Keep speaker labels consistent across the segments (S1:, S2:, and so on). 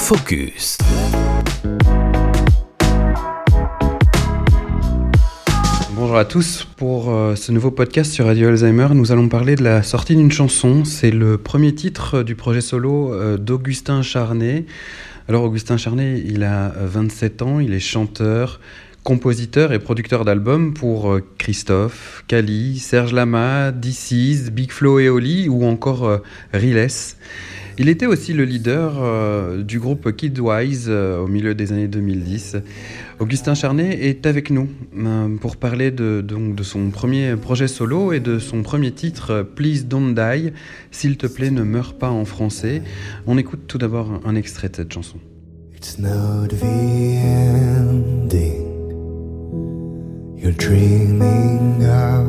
S1: Focus.
S2: Bonjour à tous. Pour euh, ce nouveau podcast sur Radio Alzheimer, nous allons parler de la sortie d'une chanson. C'est le premier titre du projet solo euh, d'Augustin Charnet. Alors Augustin Charnet, il a 27 ans, il est chanteur, compositeur et producteur d'albums pour euh, Christophe, Kali, Serge Lama, DC's, Big Flo et Oli ou encore euh, Riles. Il était aussi le leader euh, du groupe Kidwise au milieu des années 2010. Augustin Charnet est avec nous pour parler de, donc, de son premier projet solo et de son premier titre Please Don't Die, S'il te plaît ne meurs pas en français. On écoute tout d'abord un extrait de cette chanson.
S3: It's not the ending you're dreaming of.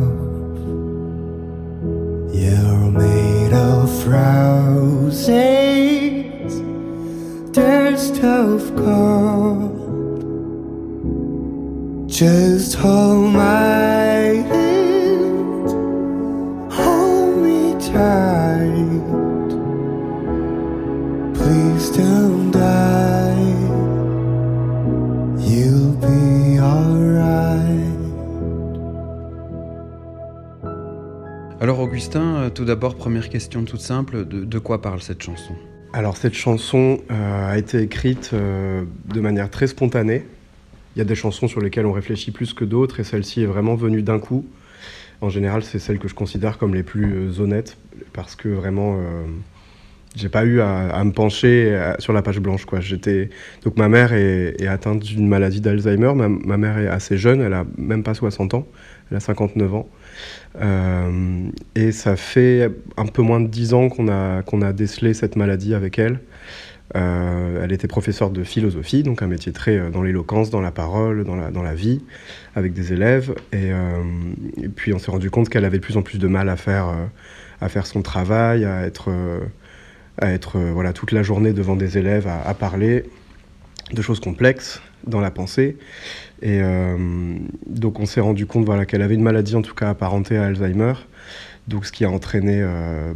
S3: You're made of roses, dust of gold. Just hold my
S2: Augustin, euh, tout d'abord, première question toute simple, de, quoi parle cette chanson?
S4: Alors cette chanson euh, a été écrite euh, de manière très spontanée. Il y a des chansons sur lesquelles on réfléchit plus que d'autres et celle-ci est vraiment venue d'un coup. En général, c'est celle que je considère comme les plus honnêtes parce que vraiment, euh, j'ai pas eu à, me pencher sur la page blanche. Quoi. Donc ma mère est, est atteinte d'une maladie d'Alzheimer. Ma, ma mère est assez jeune, elle a même pas 60 ans, elle a 59 ans. Euh, et ça fait un peu moins de 10 ans qu'on a, qu'on a décelé cette maladie avec elle. Euh, elle était professeure de philosophie, donc un métier très euh, dans l'éloquence, dans la parole, dans la, dans la vie, avec des élèves. Et, puis on s'est rendu compte qu'elle avait de plus en plus de mal à faire, à faire son travail, à être, à être voilà, toute la journée devant des élèves, à parler de choses complexes dans la pensée. Et euh, donc on s'est rendu compte voilà, qu'elle avait une maladie en tout cas apparentée à Alzheimer. Donc ce qui a entraîné euh,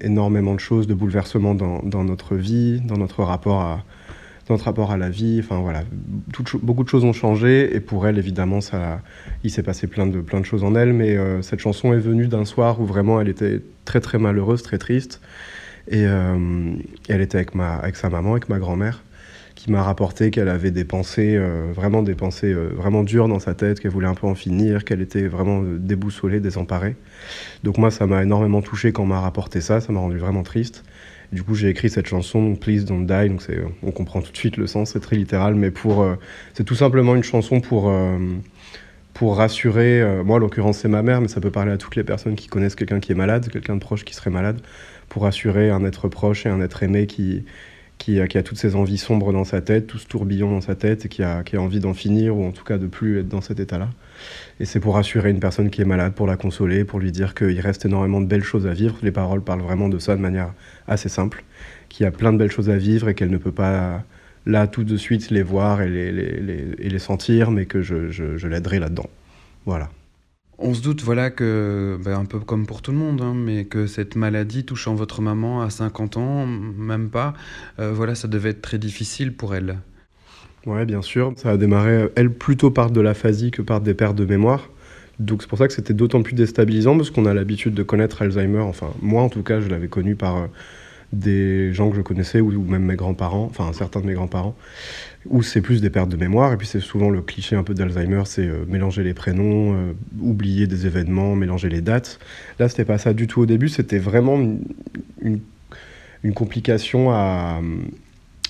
S4: énormément de choses, de bouleversements dans, dans notre vie, dans notre rapport à, notre rapport à la vie. Enfin voilà, beaucoup de choses ont changé et pour elle évidemment ça, il s'est passé plein de, plein de choses en elle. Mais euh, cette chanson est venue d'un soir où vraiment elle était très très malheureuse, très triste. Et elle était avec, ma, avec sa maman, avec ma grand-mère m'a rapporté qu'elle avait des pensées, euh, vraiment des pensées euh, vraiment dures dans sa tête, qu'elle voulait un peu en finir, qu'elle était vraiment euh, déboussolée, désemparée. Donc moi, ça m'a énormément touché quand on m'a rapporté ça, ça m'a rendu vraiment triste. Du coup, j'ai écrit cette chanson, Please Don't Die, donc on comprend tout de suite le sens, c'est très littéral, mais c'est tout simplement une chanson pour, pour rassurer, moi en l'occurrence c'est ma mère, mais ça peut parler à toutes les personnes qui connaissent quelqu'un qui est malade, quelqu'un de proche qui serait malade, pour rassurer un être proche et un être aimé qui, qui, a- qui a toutes ces envies sombres dans sa tête, tout ce tourbillon dans sa tête et qui a, qui a envie d'en finir ou en tout cas de plus être dans cet état-là. Et c'est pour rassurer une personne qui est malade, pour la consoler, pour lui dire qu'il reste énormément de belles choses à vivre. Les paroles parlent vraiment de ça de manière assez simple, qu'il y a plein de belles choses à vivre et qu'elle ne peut pas là tout de suite les voir et les, les, les- et les sentir, mais que je, je, je l'aiderai là-dedans. Voilà.
S2: On se doute, voilà, que, ben, un peu comme pour tout le monde, hein, mais que cette maladie touchant votre maman à 50 ans, même pas, euh, voilà, ça devait être très difficile pour elle.
S4: Ouais, bien sûr. Ça a démarré, euh, elle, plutôt par de l'aphasie que par des pertes de mémoire. Donc c'est pour ça que c'était d'autant plus déstabilisant, parce qu'on a l'habitude de connaître Alzheimer. Enfin, moi en tout cas, je l'avais connu par euh, des gens que je connaissais, ou même mes grands-parents, enfin certains de mes grands-parents, où c'est plus des pertes de mémoire. Et puis c'est souvent le cliché un peu d'Alzheimer, c'est euh, mélanger les prénoms, euh, oublier des événements, mélanger les dates. Là, c'était pas ça du tout au début, c'était vraiment une, une, complication à,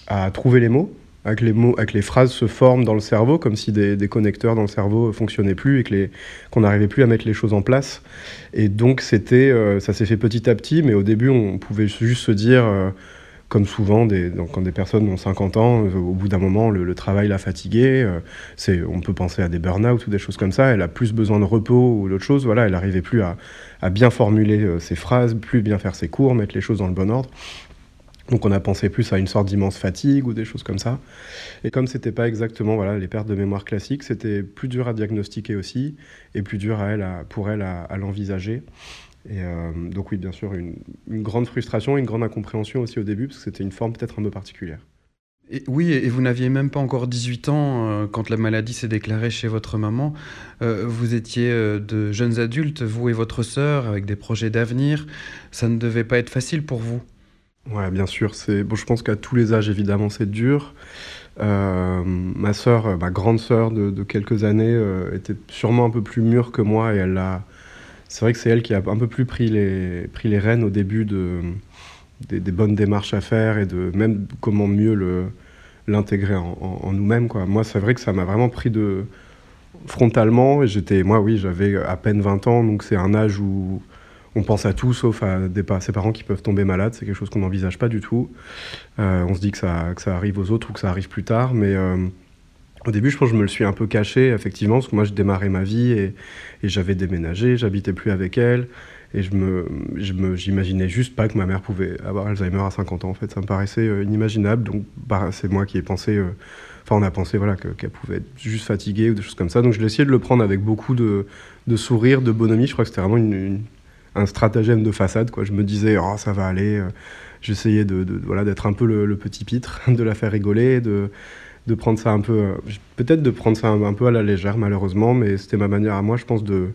S4: à trouver les mots avec les mots, avec les phrases se forment dans le cerveau, comme si des, des connecteurs dans le cerveau fonctionnaient plus et que qu'on n'arrivait plus à mettre les choses en place. Et donc c'était, euh, ça s'est fait petit à petit, mais au début on pouvait juste se dire, comme souvent, quand des personnes ont 50 ans, euh, au bout d'un moment le, travail l'a fatiguée, euh, on peut penser à des burn-out ou des choses comme ça. Elle a plus besoin de repos ou d'autres choses. Voilà, elle n'arrivait plus à, à bien formuler euh, ses phrases, plus bien faire ses cours, mettre les choses dans le bon ordre. Donc on a pensé plus à une sorte d'immense fatigue ou des choses comme ça. Et comme c'était pas exactement voilà les pertes de mémoire classiques, c'était plus dur à diagnostiquer aussi et plus dur à elle pour elle à, l'envisager. Et euh, donc oui, bien sûr, une, grande frustration, une grande incompréhension aussi au début parce que c'était une forme peut-être un peu particulière.
S2: Oui, et vous n'aviez même pas encore 18 ans euh, quand la maladie s'est déclarée chez votre maman. Euh, vous étiez de jeunes adultes, vous et votre sœur, avec des projets d'avenir. Ça ne devait pas être facile pour vous.
S4: Ouais, bien sûr. C'est bon, je pense qu'à tous les âges, évidemment, c'est dur. ma sœur, ma grande sœur de, quelques années, était sûrement un peu plus mûre que moi et elle a. C'est vrai que c'est elle qui a un peu plus pris les, pris les rênes au début de, des, bonnes démarches à faire et de même comment mieux le, l'intégrer en, nous-mêmes. Moi, c'est vrai que ça m'a vraiment pris de frontalement. J'étais, moi, oui, j'avais à peine 20 ans, donc c'est un âge où on pense à tout sauf à des, ses parents qui peuvent tomber malades. C'est quelque chose qu'on n'envisage pas du tout. Euh, on se dit que ça, arrive aux autres ou que ça arrive plus tard, mais euh, au début, je pense que je me le suis un peu caché, effectivement, parce que moi, je démarrais ma vie et, j'avais déménagé, j'habitais plus avec elle. Et je me, j'imaginais juste pas que ma mère pouvait avoir Alzheimer à 50 ans. En fait, ça me paraissait euh, inimaginable. Donc, bah, c'est moi qui ai pensé. Enfin, on a pensé voilà que, qu'elle pouvait être juste fatiguée ou des choses comme ça. Donc, je l'ai essayé de le prendre avec beaucoup de, de sourire, de bonhomie. Je crois que c'était vraiment une, un stratagème de façade. Quoi. Je me disais, oh, ça va aller. J'essayais de, voilà, d'être un peu le, petit pitre, de la faire rigoler, de, de prendre ça un peu. Euh, peut-être de prendre ça un, peu à la légère, malheureusement, mais c'était ma manière à moi, je pense, de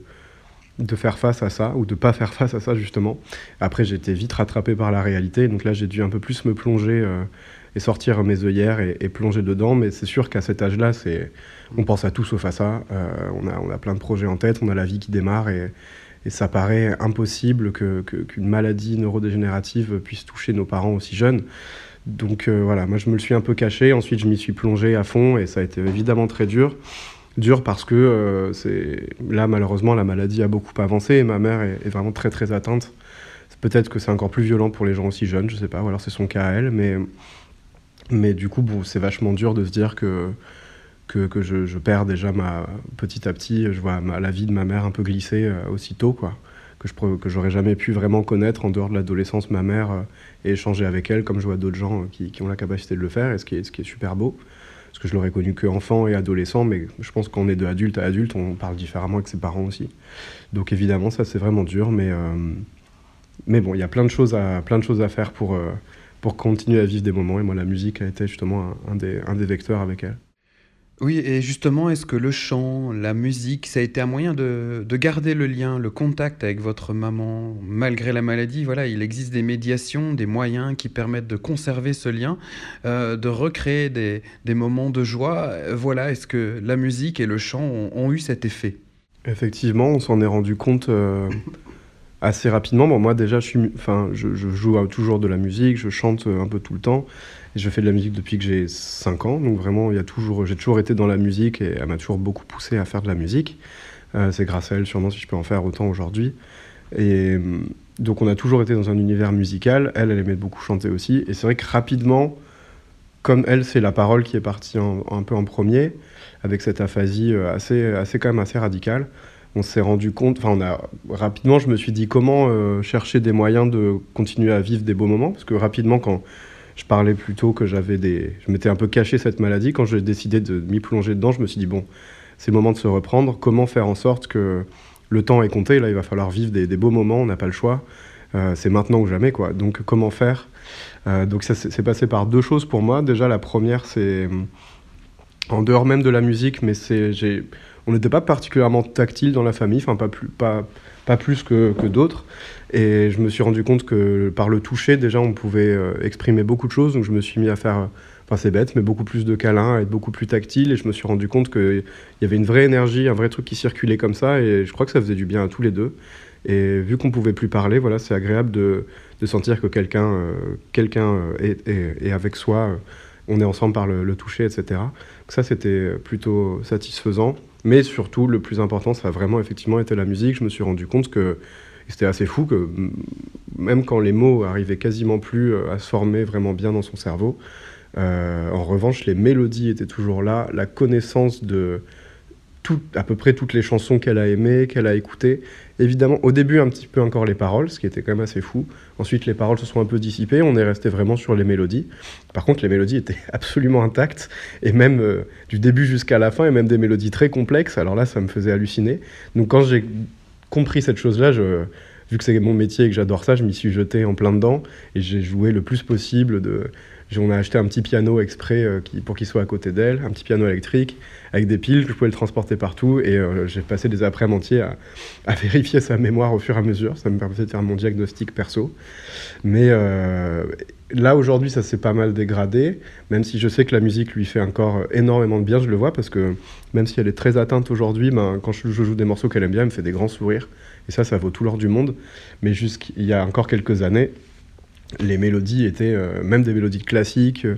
S4: de faire face à ça ou de pas faire face à ça justement. Après j'ai été vite rattrapé par la réalité, donc là j'ai dû un peu plus me plonger euh, et sortir mes œillères et, plonger dedans, mais c'est sûr qu'à cet âge-là, c'est on pense à tout sauf à ça. Euh, on, a, on a plein de projets en tête, on a la vie qui démarre et, et ça paraît impossible que, que, qu'une maladie neurodégénérative puisse toucher nos parents aussi jeunes. Donc euh, voilà, moi je me le suis un peu caché, ensuite je m'y suis plongé à fond et ça a été évidemment très dur dur parce que euh, là malheureusement la maladie a beaucoup avancé et ma mère est, vraiment très très atteinte. Peut-être que c'est encore plus violent pour les gens aussi jeunes, je sais pas, ou alors c'est son cas à elle, mais mais du coup c'est vachement dur de se dire que que, je, perds déjà ma petit à petit, je vois la vie de ma mère un peu glisser euh, aussitôt quoi, que je que j'aurais jamais pu vraiment connaître en dehors de l'adolescence ma mère euh, et échanger avec elle comme je vois d'autres gens euh, qui, qui, ont la capacité de le faire et ce qui est, super beau parce que je l'aurais connu qu'enfant et adolescent, mais je pense qu'on est de adulte à adulte, on parle différemment avec ses parents aussi. Donc évidemment, ça c'est vraiment dur, mais, mais bon, il y a plein de choses à, plein de choses à faire pour, pour continuer à vivre des moments, et moi la musique a été justement un, des, un des vecteurs avec elle.
S2: Oui, et justement, est-ce que le chant, la musique, ça a été un moyen de, de, garder le lien, le contact avec votre maman? Malgré la maladie Voilà, il existe des médiations, des moyens qui permettent de conserver ce lien, euh, de recréer des, des, moments de joie. Voilà, est-ce que la musique et le chant ont, ont eu cet effet?
S4: Effectivement, on s'en est rendu compte euh, assez rapidement. Bon, moi, déjà, je, joue toujours de la musique, je chante un peu tout le temps. Je fais de la musique depuis que j'ai 5 ans, donc vraiment, il y a toujours, j'ai toujours été dans la musique et elle m'a toujours beaucoup poussé à faire de la musique. Euh, c'est grâce à elle, sûrement, si je peux en faire autant aujourd'hui. Et donc, on a toujours été dans un univers musical. Elle, elle aimait beaucoup chanter aussi. Et c'est vrai que rapidement, comme elle, c'est la parole qui est partie un peu en premier, avec cette aphasie assez, assez quand même assez radicale, on s'est rendu compte, enfin, on a rapidement, je me suis dit comment euh, chercher des moyens de continuer à vivre des beaux moments, parce que rapidement, quand je parlais plutôt que j'avais des. Je m'étais un peu caché cette maladie. Quand j'ai décidé de m'y plonger dedans, je me suis dit, bon, c'est le moment de se reprendre. Comment faire en sorte que le temps est compté? Là, il va falloir vivre des, beaux moments, on n'a pas le choix. Euh, c'est maintenant ou jamais, quoi. Donc, comment faire? Euh, Donc, ça s'est passé par deux choses pour moi. Déjà, la première, c'est. En dehors même de la musique, mais c'est. On n'était pas particulièrement tactile dans la famille, enfin, pas plus. Pas, pas plus que, que d'autres. Et je me suis rendu compte que par le toucher, déjà, on pouvait euh, exprimer beaucoup de choses. Donc je me suis mis à faire, enfin c'est bête, mais beaucoup plus de câlins, être beaucoup plus tactile. Et je me suis rendu compte qu'il y avait une vraie énergie, un vrai truc qui circulait comme ça. Et je crois que ça faisait du bien à tous les deux. Et vu qu'on pouvait plus parler, voilà, c'est agréable de, de, sentir que quelqu'un euh, quelqu'un euh, est, est, avec soi. Euh, on est ensemble par le, le toucher, etc. Donc ça, c'était plutôt satisfaisant. Mais surtout, le plus important, ça a vraiment effectivement été la musique. Je me suis rendu compte que c'était assez fou que même quand les mots arrivaient quasiment plus à se former vraiment bien dans son cerveau, euh, en revanche, les mélodies étaient toujours là, la connaissance de à peu près toutes les chansons qu'elle a aimées, qu'elle a écoutées. Évidemment, au début, un petit peu encore les paroles, ce qui était quand même assez fou. Ensuite, les paroles se sont un peu dissipées, on est resté vraiment sur les mélodies. Par contre, les mélodies étaient absolument intactes, et même euh, du début jusqu'à la fin, et même des mélodies très complexes. Alors là, ça me faisait halluciner. Donc quand j'ai compris cette chose-là, je, vu que c'est mon métier et que j'adore ça, je m'y suis jeté en plein dedans, et j'ai joué le plus possible de On a acheté un petit piano exprès euh, pour qu'il soit à côté d'elle, un petit piano électrique avec des piles que je pouvais le transporter partout. Et euh, j'ai passé des après-midi entiers à, à, vérifier sa mémoire au fur et à mesure. Ça me permettait de faire mon diagnostic perso. Mais euh, là, aujourd'hui, ça s'est pas mal dégradé. Même si je sais que la musique lui fait encore énormément de bien, je le vois parce que même si elle est très atteinte aujourd'hui, ben, quand je, je joue des morceaux qu'elle aime bien, elle me fait des grands sourires. Et ça, ça vaut tout l'or du monde. Mais jusqu'il y a encore quelques années, les mélodies étaient euh, même des mélodies classiques euh,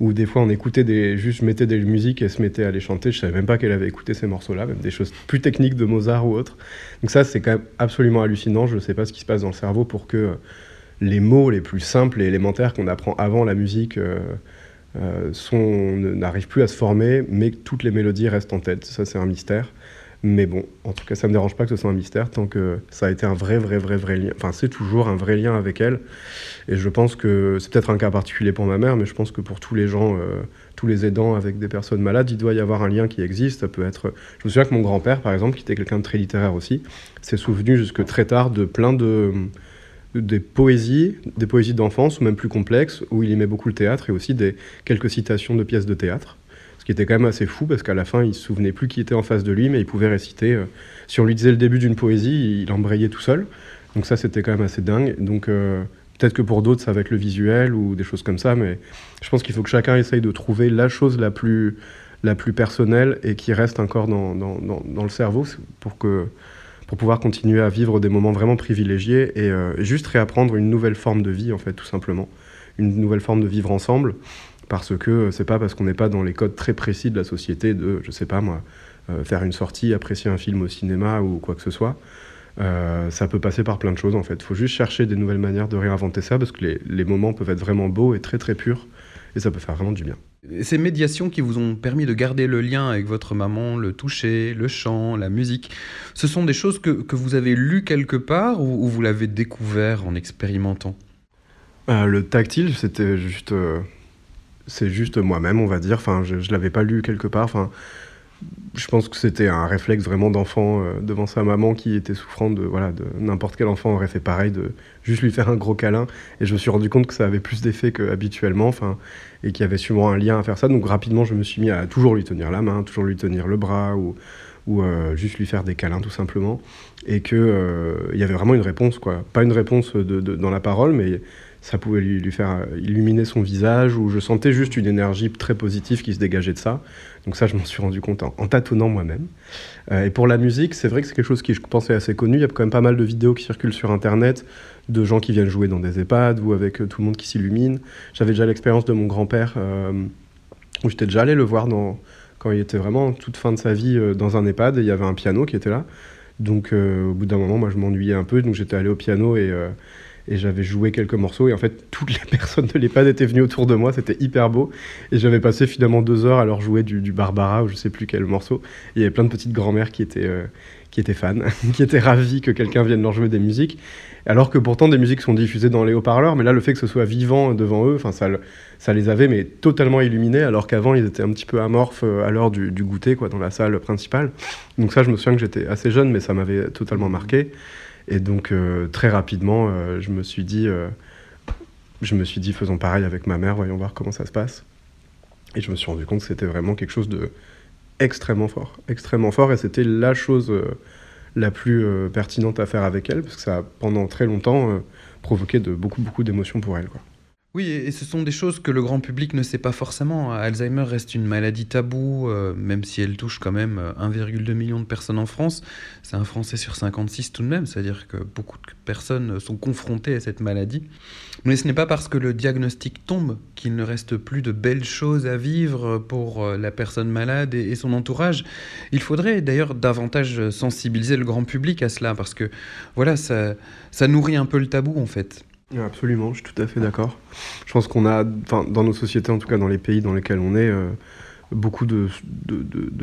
S4: où des fois on écoutait des juste je mettais des musiques et se mettait à les chanter. Je savais même pas qu'elle avait écouté ces morceaux là même des choses plus techniques de Mozart ou autre donc ça c'est quand même absolument hallucinant. Je ne sais pas ce qui se passe dans le cerveau pour que euh, les mots les plus simples et élémentaires qu'on apprend avant la musique euh, n'arrivent plus à se former mais toutes les mélodies restent en tête. Ça c'est un mystère mais bon, en tout cas, ça me dérange pas que ce soit un mystère tant que ça a été un vrai, vrai, vrai, vrai lien. Enfin, c'est toujours un vrai lien avec elle. Et je pense que c'est peut-être un cas particulier pour ma mère, mais je pense que pour tous les gens, euh, tous les aidants avec des personnes malades, il doit y avoir un lien qui existe. Ça peut être. Je me souviens que mon grand-père, par exemple, qui était quelqu'un de très littéraire aussi, s'est souvenu jusque très tard de plein de des poésies, des poésies d'enfance ou même plus complexes, où il aimait beaucoup le théâtre et aussi des quelques citations de pièces de théâtre. Qui était quand même assez fou parce qu'à la fin, il se souvenait plus qui était en face de lui, mais il pouvait réciter. Euh, si on lui disait le début d'une poésie, il embrayait tout seul. Donc ça, c'était quand même assez dingue. Donc euh, peut-être que pour d'autres, ça va être le visuel ou des choses comme ça, mais je pense qu'il faut que chacun essaye de trouver la chose la plus, la plus personnelle et qui reste encore dans, dans, dans, le cerveau pour, que, pour pouvoir continuer à vivre des moments vraiment privilégiés euh, et juste réapprendre une nouvelle forme de vie, en fait, tout simplement. Une nouvelle forme de vivre ensemble parce que c'est pas parce qu'on n'est pas dans les codes très précis de la société de, je sais pas moi, euh, faire une sortie, apprécier un film au cinéma ou quoi que ce soit. Euh, ça peut passer par plein de choses en fait. Il faut juste chercher des nouvelles manières de réinventer ça parce que les, les, moments peuvent être vraiment beaux et très très purs et ça peut faire vraiment du bien.
S2: Ces médiations qui vous ont permis de garder le lien avec votre maman, le toucher, le chant, la musique, ce sont des choses que, que vous avez lues quelque part ou, ou vous l'avez découvert en expérimentant?
S4: Euh, Le tactile, c'était juste c'est juste moi-même, on va dire. Enfin, je ne l'avais pas lu quelque part. Enfin, je pense que c'était un réflexe vraiment d'enfant euh, devant sa maman qui était souffrante de voilà de n'importe quel enfant aurait fait pareil de juste lui faire un gros câlin et je me suis rendu compte que ça avait plus d'effet qu'habituellement enfin et qu'il y avait sûrement un lien à faire ça donc rapidement je me suis mis à toujours lui tenir la main toujours lui tenir le bras ou ou euh, juste lui faire des câlins tout simplement et que euh, il y avait vraiment une réponse quoi pas une réponse de, dans la parole mais ça pouvait lui, faire euh, illuminer son visage, ou je sentais juste une énergie très positive qui se dégageait de ça. Donc ça, je m'en suis rendu compte en, tâtonnant moi-même. Euh, et pour la musique, c'est vrai que c'est quelque chose qui, je pensais, assez connu. Il y a quand même pas mal de vidéos qui circulent sur Internet de gens qui viennent jouer dans des EHPAD ou avec euh, tout le monde qui s'illumine. J'avais déjà l'expérience de mon grand-père, où j'étais déjà allé le voir quand il était vraiment toute fin de sa vie dans un EHPAD, et il y avait un piano qui était là. Donc au bout d'un moment, moi, je m'ennuyais un peu, donc j'étais allé au piano et et j'avais joué quelques morceaux et en fait toutes les personnes de l'EHPAD étaient venues autour de moi, c'était hyper beau et j'avais passé finalement deux heures à leur jouer du, Barbara ou je sais plus quel morceau. Il y avait plein de petites grand-mères qui étaient euh, qui étaient fans, qui étaient ravies que quelqu'un vienne leur jouer des musiques, alors que pourtant des musiques sont diffusées dans les haut-parleurs, mais là le fait que ce soit vivant devant eux, enfin ça, ça les avait mais totalement illuminés, alors qu'avant ils étaient un petit peu amorphes à l'heure du, du goûter quoi dans la salle principale. Donc ça je me souviens que j'étais assez jeune, mais ça m'avait totalement marqué. Et donc euh, très rapidement, euh, je me suis dit, euh, je me suis dit, faisons pareil avec ma mère, voyons voir comment ça se passe. Et je me suis rendu compte que c'était vraiment quelque chose de extrêmement fort, extrêmement fort, et c'était la chose la plus pertinente à faire avec elle, parce que ça a pendant très longtemps provoqué de beaucoup beaucoup d'émotions pour elle, quoi.
S2: Oui, et ce sont des choses que le grand public ne sait pas forcément. Alzheimer reste une maladie taboue, euh, même si elle touche quand même 1,2 million de personnes en France. C'est un Français sur 56 tout de même, c'est-à-dire que beaucoup de personnes sont confrontées à cette maladie. Mais ce n'est pas parce que le diagnostic tombe qu'il ne reste plus de belles choses à vivre pour la personne malade et, son entourage. Il faudrait d'ailleurs davantage sensibiliser le grand public à cela, parce que voilà, ça nourrit un peu le tabou en fait.
S4: Absolument, je suis tout à fait d'accord. Je pense qu'on a, dans nos sociétés, en tout cas dans les pays dans lesquels on est, euh, beaucoup de,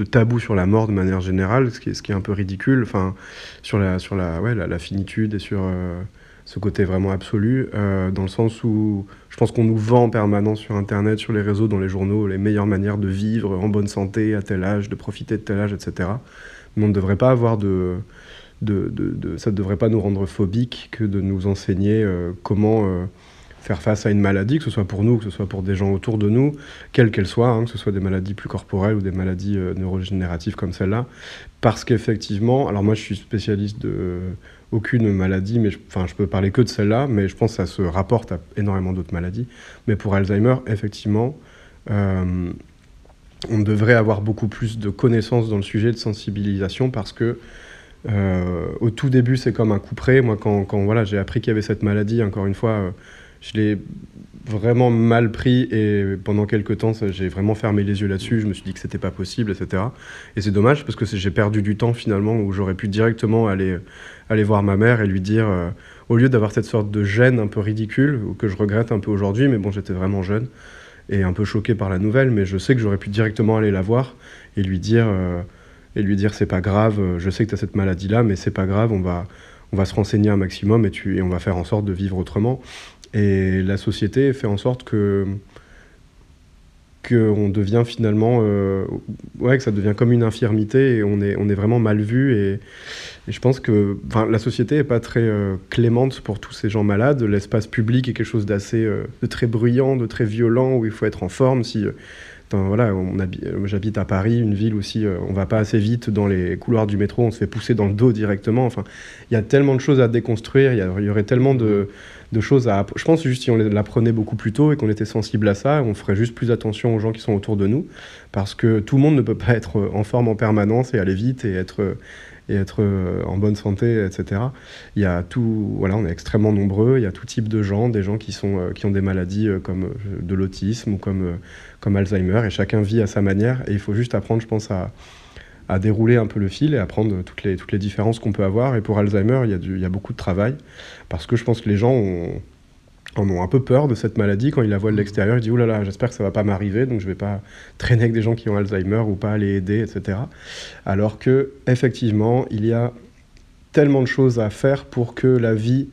S4: tabous sur la mort de manière générale, ce qui est, un peu ridicule, sur, la finitude et sur euh, ce côté vraiment absolu, euh, dans le sens où je pense qu'on nous vend en permanence sur Internet, sur les réseaux, dans les journaux, les meilleures manières de vivre en bonne santé, à tel âge, de profiter de tel âge, etc. Mais on ne devrait pas avoir de ça ne devrait pas nous rendre phobiques que de nous enseigner euh, comment, euh, faire face à une maladie, que ce soit pour nous, que ce soit pour des gens autour de nous, quelle qu'elle soit, hein, que ce soit des maladies plus corporelles ou des maladies euh, neurodégénératives comme celle-là. Parce qu'effectivement, alors moi je suis spécialiste de aucune maladie, mais je, enfin, je peux parler que de celle-là, mais je pense que ça se rapporte à énormément d'autres maladies. Mais pour Alzheimer, effectivement, euh, on devrait avoir beaucoup plus de connaissances dans le sujet de sensibilisation parce que euh, au tout début, c'est comme un coup près. Moi, quand, quand voilà, j'ai appris qu'il y avait cette maladie, encore une fois, euh, je l'ai vraiment mal pris et pendant quelques temps, j'ai vraiment fermé les yeux là-dessus. Je me suis dit que c'était pas possible, etc. Et c'est dommage parce que j'ai perdu du temps finalement où j'aurais pu directement aller, aller voir ma mère et lui dire, euh, au lieu d'avoir cette sorte de gêne un peu ridicule que je regrette un peu aujourd'hui, mais bon, j'étais vraiment jeune et un peu choqué par la nouvelle, mais je sais que j'aurais pu directement aller la voir et lui dire, et lui dire c'est pas grave, euh, je sais que tu as cette maladie-là, mais c'est pas grave, on va, on va se renseigner un maximum et, tu, et on va faire en sorte de vivre autrement. Et la société fait en sorte que qu'on devient finalement euh, ouais que ça devient comme une infirmité et on est on est vraiment mal vu et, et je pense que la société est pas très euh, clémente pour tous ces gens malades l'espace public est quelque chose d'assez de très bruyant de très violent où il faut être en forme si Voilà, j'habite à Paris, une ville aussi, euh, on va pas assez vite dans les couloirs du métro, on se fait pousser dans le dos directement. Enfin, il y a tellement de choses à déconstruire, il y, aurait tellement de, de choses à. Je pense juste si on l'apprenait beaucoup plus tôt et qu'on était sensible à ça, on ferait juste plus attention aux gens qui sont autour de nous, parce que tout le monde ne peut pas être en forme en permanence et aller vite et être euh, et être euh, en bonne santé, etc. Il y a tout, voilà, on est extrêmement nombreux. Il y a tout type de gens, des gens qui sont euh, qui ont des maladies euh, comme de l'autisme ou comme comme Alzheimer, et chacun vit à sa manière. Et il faut juste apprendre, je pense, à, à dérouler un peu le fil et apprendre toutes les, toutes les différences qu'on peut avoir. Et pour Alzheimer, il y, il y a beaucoup de travail, parce que je pense que les gens ont- en ont un peu peur de cette maladie. Quand ils la voient de l'extérieur, ils disent « Ouh là là, j'espère que ça va pas m'arriver, donc je vais pas traîner avec des gens qui ont Alzheimer ou pas les aider, etc. » Alors que effectivement, il y a tellement de choses à faire pour que la vie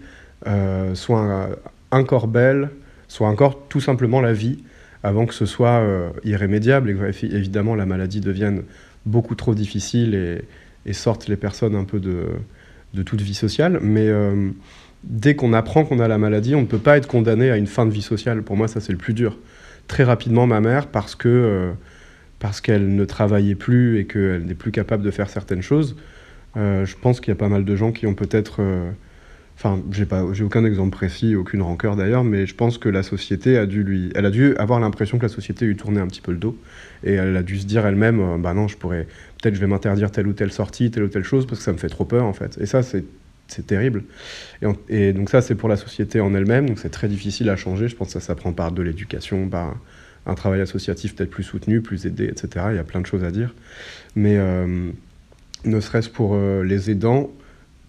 S4: euh, soit encore belle, soit encore tout simplement la vie, avant que ce soit euh, irrémédiable et que évi- évidemment la maladie devienne beaucoup trop difficile et, et sorte les personnes un peu de, de toute vie sociale. Mais euh, dès qu'on apprend qu'on a la maladie, on ne peut pas être condamné à une fin de vie sociale. Pour moi, ça c'est le plus dur. Très rapidement, ma mère, parce que euh, parce qu'elle ne travaillait plus et qu'elle n'est plus capable de faire certaines choses, euh, je pense qu'il y a pas mal de gens qui ont peut-être euh, Enfin, j'ai pas, j'ai aucun exemple précis, aucune rancœur d'ailleurs, mais je pense que la société a dû lui, elle a dû avoir l'impression que la société lui tournait un petit peu le dos, et elle a dû se dire elle-même, bah non, je pourrais, peut-être je vais m'interdire telle ou telle sortie, telle ou telle chose, parce que ça me fait trop peur en fait. Et ça, c'est, c'est terrible. Et, on- et donc ça, c'est pour la société en elle-même, donc c'est très difficile à changer. Je pense que ça s'apprend par de l'éducation, par un, travail associatif peut-être plus soutenu, plus aidé, etc. Il y a plein de choses à dire, mais euh, ne serait-ce pour euh, les aidants.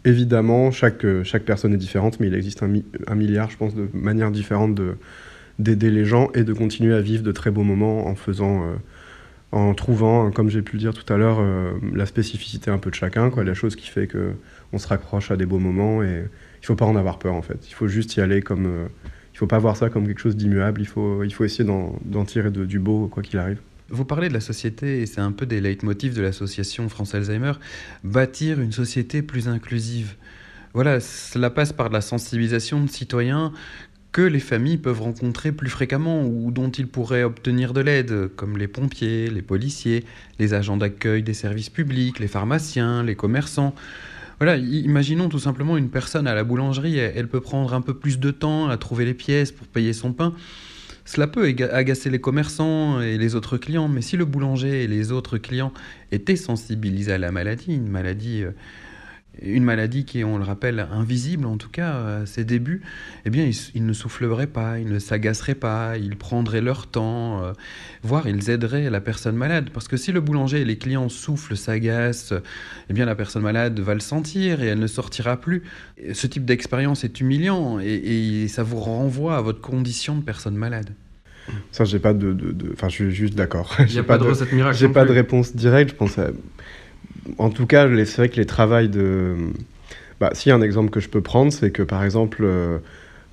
S4: Évidemment, chaque, euh, chaque personne est différente, mais il existe un, mi- un milliard, je pense, de manières différentes de, d'aider les gens et de continuer à vivre de très beaux moments en faisant, en trouvant, comme j'ai pu le dire tout à l'heure, la spécificité un peu de chacun, quoi, la chose qui fait que on se raccroche à des beaux moments et il faut pas en avoir peur en fait. Il faut juste y aller comme, euh, il faut pas voir ça comme quelque chose d'immuable. Il faut, il faut essayer d'en, tirer du beau quoi qu'il arrive.
S2: Vous parlez de la société, et c'est un peu des leitmotifs de l'association France Alzheimer, bâtir une société plus inclusive. Voilà, cela passe par de la sensibilisation de citoyens que les familles peuvent rencontrer plus fréquemment ou dont ils pourraient obtenir de l'aide, comme les pompiers, les policiers, les agents d'accueil des services publics, les pharmaciens, les commerçants. Voilà, imaginons tout simplement une personne à la boulangerie, elle peut prendre un peu plus de temps à trouver les pièces pour payer son pain. Cela peut agacer les commerçants et les autres clients, mais si le boulanger et les autres clients étaient sensibilisés à la maladie, une maladie, euh, une maladie qui est, on le rappelle, invisible en tout cas à ses débuts, eh bien ils, ne souffleraient pas, ils ne s'agaceraient pas, ils prendraient leur temps, euh, voire ils aideraient la personne malade. Parce que si le boulanger et les clients soufflent, s'agacent, eh bien la personne malade va le sentir et elle ne sortira plus. Ce type d'expérience est humiliant et, et ça vous renvoie à votre condition de personne malade.
S4: Ça, j'ai pas de, de- de- enfin, je suis juste d'accord.
S1: Il n'y
S4: J'ai
S1: a pas de recette miracle.
S4: J'ai pas de réponse directe, je pense. à- En tout cas, c'est vrai que les travails de. Bah, si un exemple que je peux prendre, c'est que par exemple, euh,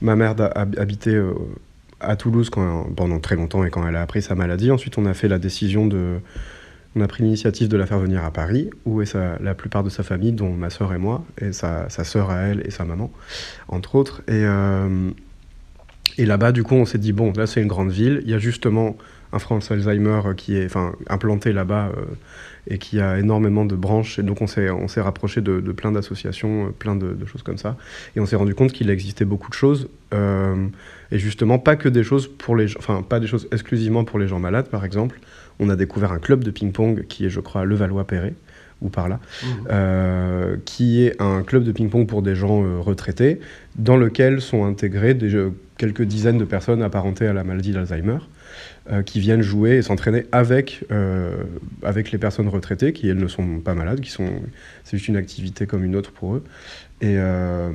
S4: ma mère habitait euh, à Toulouse pendant très longtemps et quand elle a appris sa maladie. Ensuite, on a fait la décision de. On a pris l'initiative de la faire venir à Paris, où est sa- la plupart de sa famille, dont ma sœur et moi, et sa, sa sœur à elle et sa maman, entre autres. Et, euh, Et là-bas, du coup, on s'est dit, bon, là, c'est une grande ville. Il y a justement un France Alzheimer euh, qui est enfin, implanté là-bas euh, et qui a énormément de branches. Et donc, on s'est, on s'est rapproché de, de plein d'associations, euh, plein de, de choses comme ça. Et on s'est rendu compte qu'il existait beaucoup de choses. euh, et justement, pas que des choses pour les enfin, pas des choses exclusivement pour les gens malades, par exemple. On a découvert un club de ping-pong qui est, je crois, à Levallois-Perret, ou par là, euh, qui est un club de ping-pong pour des gens euh, retraités, dans lequel sont intégrés des, quelques dizaines de personnes apparentées à la maladie d'Alzheimer, euh, qui viennent jouer et s'entraîner avec, euh, avec les personnes retraitées, qui elles ne sont pas malades, qui sont, c'est juste une activité comme une autre pour eux. Et, euh,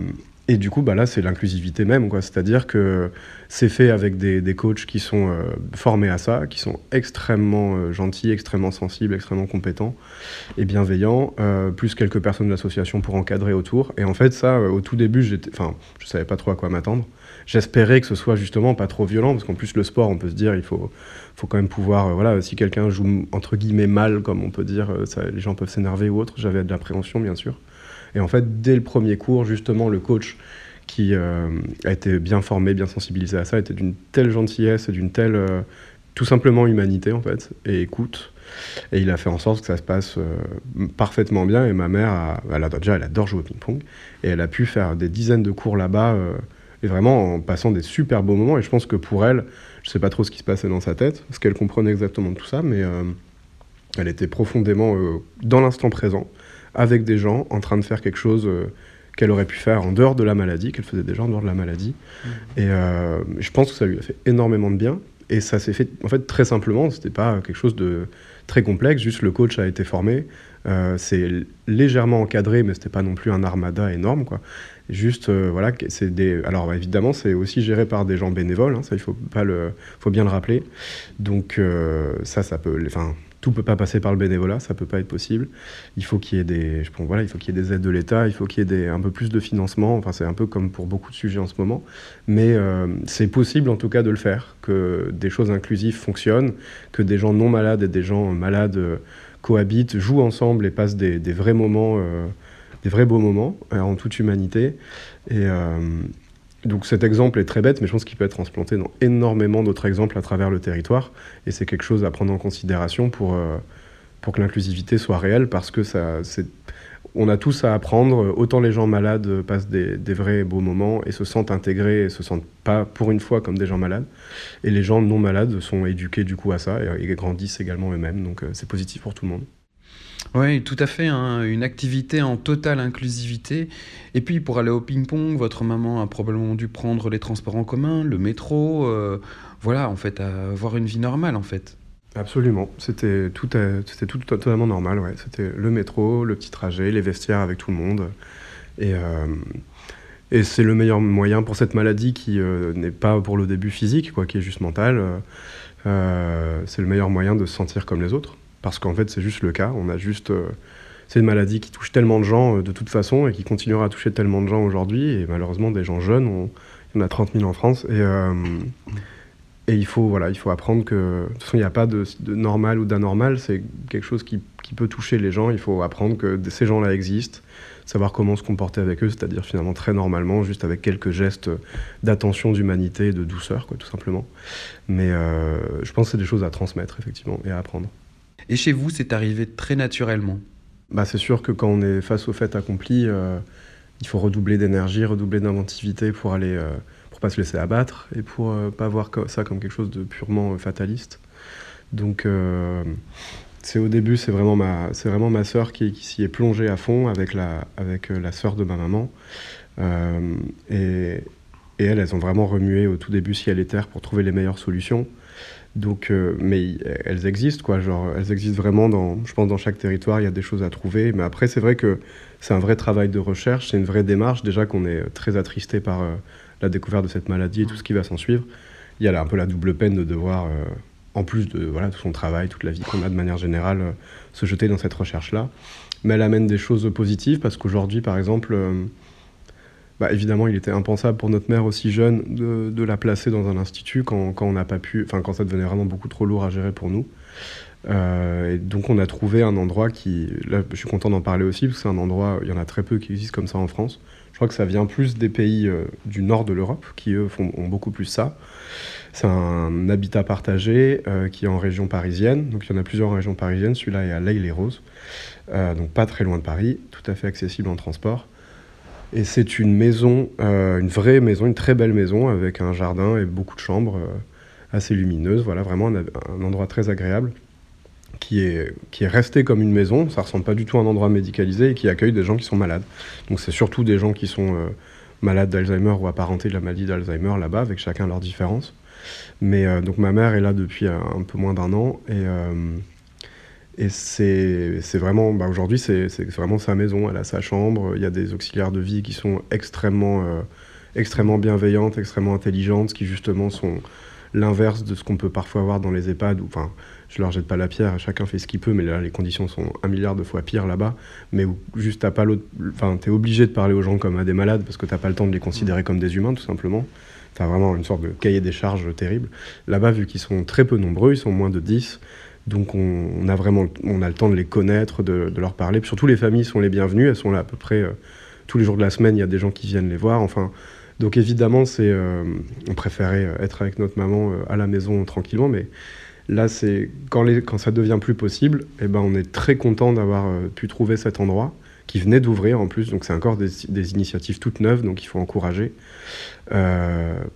S4: et du coup, bah là, c'est l'inclusivité même, quoi. C'est-à-dire que c'est fait avec des, des coachs qui sont euh, formés à ça, qui sont extrêmement euh, gentils, extrêmement sensibles, extrêmement compétents et bienveillants, euh, plus quelques personnes de l'association pour encadrer autour. Et en fait, ça, au tout début, j'étais, enfin, je savais pas trop à quoi m'attendre. J'espérais que ce soit justement pas trop violent, parce qu'en plus, le sport, on peut se dire, il faut, faut quand même pouvoir, voilà, si quelqu'un joue entre guillemets mal, comme on peut dire, les gens peuvent s'énerver ou autre. J'avais de l'appréhension, bien sûr. Et en fait, dès le premier cours, justement, le coach qui euh, a été bien formé, bien sensibilisé à ça, était d'une telle gentillesse et d'une telle, euh, tout simplement, humanité, en fait, et écoute. Et il a fait en sorte que ça se passe euh, parfaitement bien. Et ma mère, a, elle adore, déjà, elle adore jouer au ping-pong. Et elle a pu faire des dizaines de cours là-bas, et vraiment en passant des super beaux moments. Et je pense que pour elle, je sais pas trop ce qui se passait dans sa tête, ce qu'elle comprenait exactement tout ça, mais elle était profondément dans l'instant présent, avec des gens, en train de faire quelque chose euh, qu'elle aurait pu faire en dehors de la maladie, qu'elle faisait déjà en dehors de la maladie. Et euh, je pense que ça lui a fait énormément de bien. Et ça s'est fait en fait très simplement. C'était pas quelque chose de très complexe. Juste le coach a été formé. Euh, c'est légèrement encadré, mais c'était pas non plus un armada énorme, quoi. Juste, euh, voilà, c'est des. Alors bah, évidemment, c'est aussi géré par des gens bénévoles. hein, ça, il faut pas le, faut bien le rappeler. Donc ça, ça peut. Enfin, tout peut pas passer par le bénévolat. Ça peut pas être possible. Il faut qu'il y ait des. Je pense, voilà, il faut qu'il y ait des aides de l'État. Il faut qu'il y ait des, un peu plus de financement. Enfin, c'est un peu comme pour beaucoup de sujets en ce moment. Mais euh, c'est possible en tout cas de le faire, que des choses inclusives fonctionnent, que des gens non malades et des gens malades euh, cohabitent, jouent ensemble et passent des, des vrais moments, euh, des vrais beaux moments euh, en toute humanité. Et euh, donc cet exemple est très bête, mais je pense qu'il peut être transplanté dans énormément d'autres exemples à travers le territoire. Et c'est quelque chose à prendre en considération pour, euh, pour que l'inclusivité soit réelle, parce que ça, on a tous à apprendre. Autant les gens malades passent des, des vrais beaux moments et se sentent intégrés et se sentent pas pour une fois comme des gens malades. Et les gens non malades sont éduqués du coup à ça et, et grandissent également eux-mêmes. Donc euh, c'est positif pour tout le monde.
S2: Oui, tout à fait. hein, Une activité en totale inclusivité. Et puis, pour aller au ping-pong, votre maman a probablement dû prendre les transports en commun, le métro. euh, voilà, en fait, avoir une vie normale, en fait.
S4: Absolument. C'était tout, c'était tout totalement normal. Ouais. C'était le métro, le petit trajet, les vestiaires avec tout le monde. Et, euh, et c'est le meilleur moyen pour cette maladie qui euh, n'est pas pour le début physique, quoi, qui est juste mentale. c'est le meilleur moyen de se sentir comme les autres. Parce qu'en fait, c'est juste le cas. On a juste. euh, c'est une maladie qui touche tellement de gens euh, de toute façon et qui continuera à toucher tellement de gens aujourd'hui. Et malheureusement, des gens jeunes, on- il y en a 30 000 en France. Et, euh, et il faut, voilà, il faut apprendre que de toute façon, il n'y a pas de, normal ou d'anormal. C'est quelque chose qui, qui peut toucher les gens. Il faut apprendre que ces gens-là existent, savoir comment se comporter avec eux, c'est-à-dire finalement très normalement, juste avec quelques gestes d'attention, d'humanité, de douceur, quoi, tout simplement. Mais je pense que c'est des choses à transmettre, effectivement, et à apprendre.
S2: Et chez vous, c'est arrivé très naturellement.
S4: Bah, c'est sûr que quand on est face au fait accompli, euh, il faut redoubler d'énergie, redoubler d'inventivité pour aller, euh, pour pas se laisser abattre et pour euh, pas voir ça comme quelque chose de purement euh, fataliste. Donc, euh, c'est au début, c'est vraiment ma, c'est vraiment ma sœur qui, s'y est plongée à fond avec la, avec la sœur de ma maman. Et, et elles, elles ont vraiment remué au tout début ciel et terre pour trouver les meilleures solutions. Donc, euh, mais elles existent, quoi. Genre, elles existent vraiment dans, je pense, dans chaque territoire, il y a des choses à trouver. Mais après, c'est vrai que c'est un vrai travail de recherche, c'est une vraie démarche. Déjà qu'on est très attristé par euh, la découverte de cette maladie et tout ce qui va s'en suivre. Il y a là un peu la double peine de devoir, euh, en plus de voilà, tout son travail, toute la vie qu'on a de manière générale, se jeter dans cette recherche-là. Mais elle amène des choses positives parce qu'aujourd'hui, par exemple, bah, évidemment, il était impensable pour notre mère aussi jeune de, la placer dans un institut quand, on n'a pas pu, enfin quand ça devenait vraiment beaucoup trop lourd à gérer pour nous. Euh, et donc on a trouvé un endroit qui, là je suis content d'en parler aussi, parce que c'est un endroit, il y en a très peu qui existent comme ça en France. Je crois que ça vient plus des pays euh, du nord de l'Europe, qui eux font, ont beaucoup plus ça. C'est un habitat partagé euh, qui est en région parisienne, donc il y en a plusieurs en région parisienne, celui-là est à l'Aille-les-Roses, euh, donc pas très loin de Paris, tout à fait accessible en transport. Et c'est une maison, euh, une vraie maison, une très belle maison avec un jardin et beaucoup de chambres euh, assez lumineuses. Voilà, vraiment un, endroit très agréable qui est, qui est resté comme une maison. Ça ressemble pas du tout à un endroit médicalisé et qui accueille des gens qui sont malades. Donc c'est surtout des gens qui sont euh, malades d'Alzheimer ou apparentés de la maladie d'Alzheimer là-bas, avec chacun leurs différences. Mais donc ma mère est là depuis un, peu moins d'un an et, et c'est vraiment, bah, aujourd'hui c'est vraiment sa maison, elle a sa chambre, il y a des auxiliaires de vie qui sont extrêmement, euh, extrêmement bienveillantes, extrêmement intelligentes, qui justement sont l'inverse de ce qu'on peut parfois voir dans les EHPAD. Où, enfin, je leur jette pas la pierre, chacun fait ce qu'il peut, mais là les conditions sont un milliard de fois pires là-bas. Mais où juste t'as pas l'autre, enfin t'es obligé de parler aux gens comme à des malades parce que t'as pas le temps de les considérer comme des humains tout simplement. T'as vraiment une sorte de cahier des charges terrible. Là-bas, vu qu'ils sont très peu nombreux, ils sont moins de 10, donc on, a vraiment on a le temps de les connaître, de, leur parler. Surtout les familles sont les bienvenues, elles sont là à peu près euh, tous les jours de la semaine, il y a des gens qui viennent les voir. Enfin, donc évidemment, c'est euh, on préférait euh, être avec notre maman à la maison tranquillement, mais là c'est quand, les, quand ça devient plus possible, eh ben, on est très content d'avoir pu trouver cet endroit qui venait d'ouvrir en plus, donc c'est encore des, initiatives toutes neuves, donc il faut encourager.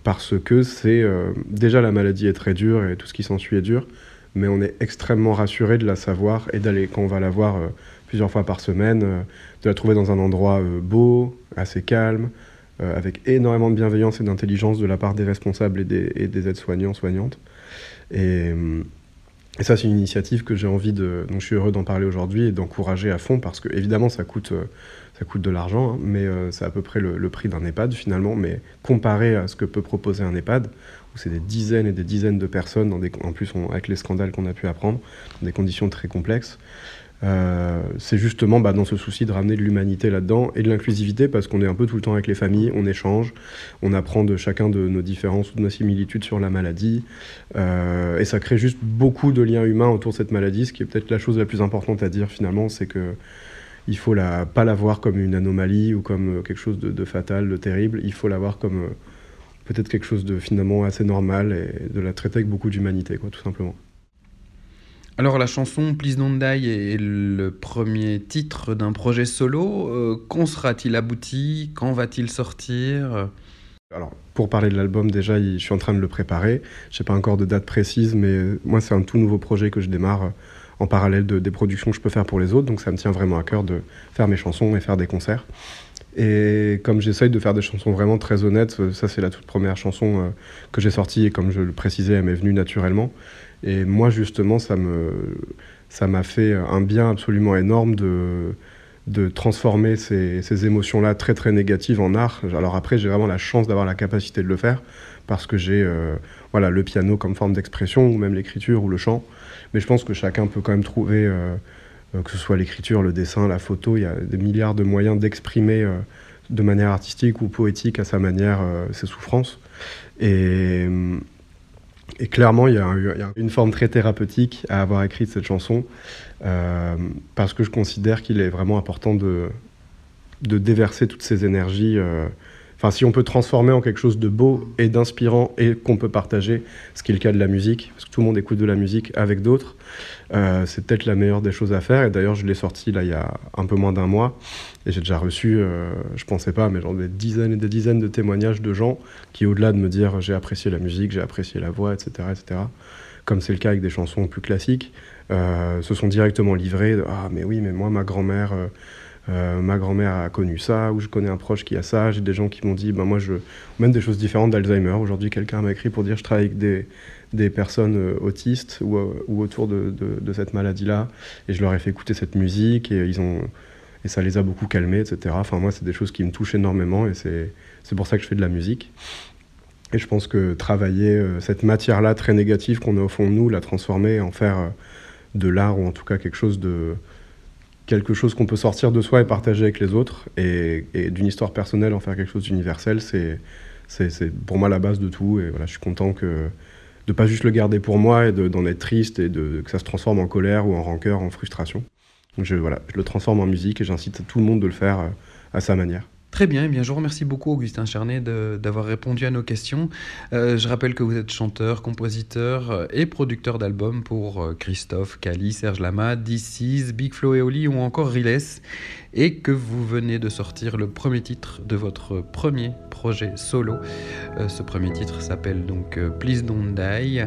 S4: Parce que c'est déjà la maladie est très dure et tout ce qui s'ensuit est dur, mais on est extrêmement rassuré de la savoir et d'aller quand on va la voir euh, plusieurs fois par semaine, euh, de la trouver dans un endroit euh, beau, assez calme, avec énormément de bienveillance et d'intelligence de la part des responsables et des, aides-soignants, soignantes. Et, ça, c'est une initiative que j'ai envie de. Donc, je suis heureux d'en parler aujourd'hui et d'encourager à fond parce que, évidemment, ça coûte, ça coûte de l'argent, hein, mais c'est à peu près le, le prix d'un EHPAD finalement. Mais comparé à ce que peut proposer un EHPAD, c'est des dizaines et des dizaines de personnes, en plus, avec les scandales qu'on a pu apprendre, dans des conditions très complexes, euh, c'est justement bah, dans ce souci de ramener de l'humanité là-dedans et de l'inclusivité parce qu'on est un peu tout le temps avec les familles, on échange, on apprend de chacun de nos différences ou de nos similitudes sur la maladie. Euh, et ça crée juste beaucoup de liens humains autour de cette maladie, ce qui est peut-être la chose la plus importante à dire finalement, c'est que il faut la, pas la voir comme une anomalie ou comme euh, quelque chose de, fatal, de terrible, il faut la voir comme peut-être quelque chose de finalement assez normal et de la traiter avec beaucoup d'humanité, quoi, tout simplement.
S2: Alors la chanson Please Don't Die est le premier titre d'un projet solo. Euh, quand sera-t-il abouti? Quand va-t-il sortir?
S4: Alors, pour parler de l'album, déjà, je suis en train de le préparer. Je sais pas encore de date précise, mais euh, moi, c'est un tout nouveau projet que je démarre euh, en parallèle de, des productions que je peux faire pour les autres. Donc, ça me tient vraiment à cœur de faire mes chansons et faire des concerts. Et comme j'essaye de faire des chansons vraiment très honnêtes, euh, ça, c'est la toute première chanson euh, que j'ai sortie. Et comme je le précisais, elle m'est venue naturellement. Et moi, justement, ça me, ça m'a fait un bien absolument énorme de de transformer ces, ces émotions-là très très négatives en art. Alors après, j'ai vraiment la chance d'avoir la capacité de le faire parce que j'ai euh, voilà, le piano comme forme d'expression ou même l'écriture ou le chant. Mais je pense que chacun peut quand même trouver, que ce soit l'écriture, le dessin, la photo, il y a des milliards de moyens d'exprimer euh, de manière artistique ou poétique à sa manière euh, ses souffrances. Et, clairement, il y, a il une forme très thérapeutique à avoir écrit cette chanson. Euh, parce que je considère qu'il est vraiment important de, déverser toutes ces énergies. euh, Enfin, si on peut transformer en quelque chose de beau et d'inspirant et qu'on peut partager, ce qui est le cas de la musique, parce que tout le monde écoute de la musique avec d'autres, euh, c'est peut-être la meilleure des choses à faire. Et d'ailleurs, je l'ai sorti là il y a un peu moins d'un mois et j'ai déjà reçu, euh, je pensais pas, mais genre des dizaines et des dizaines de témoignages de gens qui, au-delà de me dire j'ai apprécié la musique, j'ai apprécié la voix, etc., etc., comme c'est le cas avec des chansons plus classiques, euh, se sont directement livrés ah mais oui mais moi ma grand-mère euh, euh, ma grand-mère a connu ça ou je connais un proche qui a ça. J'ai des gens qui m'ont dit ben moi je même des choses différentes d'Alzheimer. Aujourd'hui quelqu'un m'a écrit pour dire je travaille avec des, des personnes euh, autistes ou, euh, ou autour de, de, cette maladie là et je leur ai fait écouter cette musique et ils ont et ça les a beaucoup calmés etc enfin moi c'est des choses qui me touchent énormément et c'est pour ça que je fais de la musique. Et je pense que travailler cette matière-là très négative qu'on a au fond de nous, la transformer, en faire de l'art ou en tout cas quelque chose de quelque chose qu'on peut sortir de soi et partager avec les autres, et, d'une histoire personnelle en faire quelque chose d'universel, c'est pour moi la base de tout. Et voilà, je suis content que de pas juste le garder pour moi et d'en être triste et de, que ça se transforme en colère ou en rancœur, en frustration. je, voilà, je le transforme en musique et j'incite tout le monde de le faire euh, à sa manière.
S3: Très bien, eh bien, je vous remercie beaucoup Augustin Charnet d'avoir répondu à nos questions. Euh, je rappelle que vous êtes chanteur, compositeur euh, et producteur d'albums pour euh, Christophe, Cali, Serge Lama, DC's, Big Flo et Oli ou encore Riles et que vous venez de sortir le premier titre de votre premier projet solo. ce premier titre s'appelle donc Please Don't Die.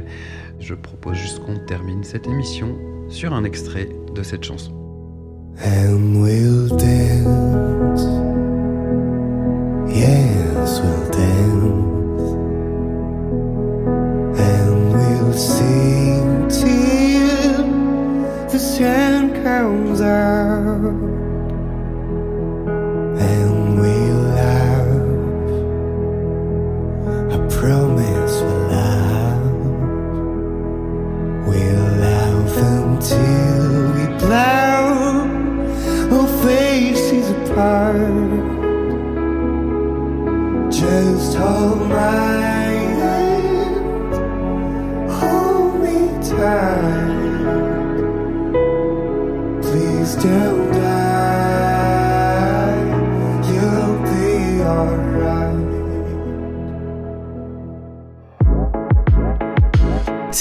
S3: Je propose juste qu'on termine cette émission sur un extrait de cette chanson. Yes, we'll dance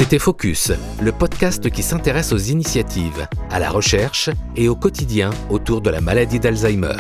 S3: C'était Focus, le podcast qui s'intéresse aux initiatives, à la recherche et au quotidien autour de la maladie d'Alzheimer.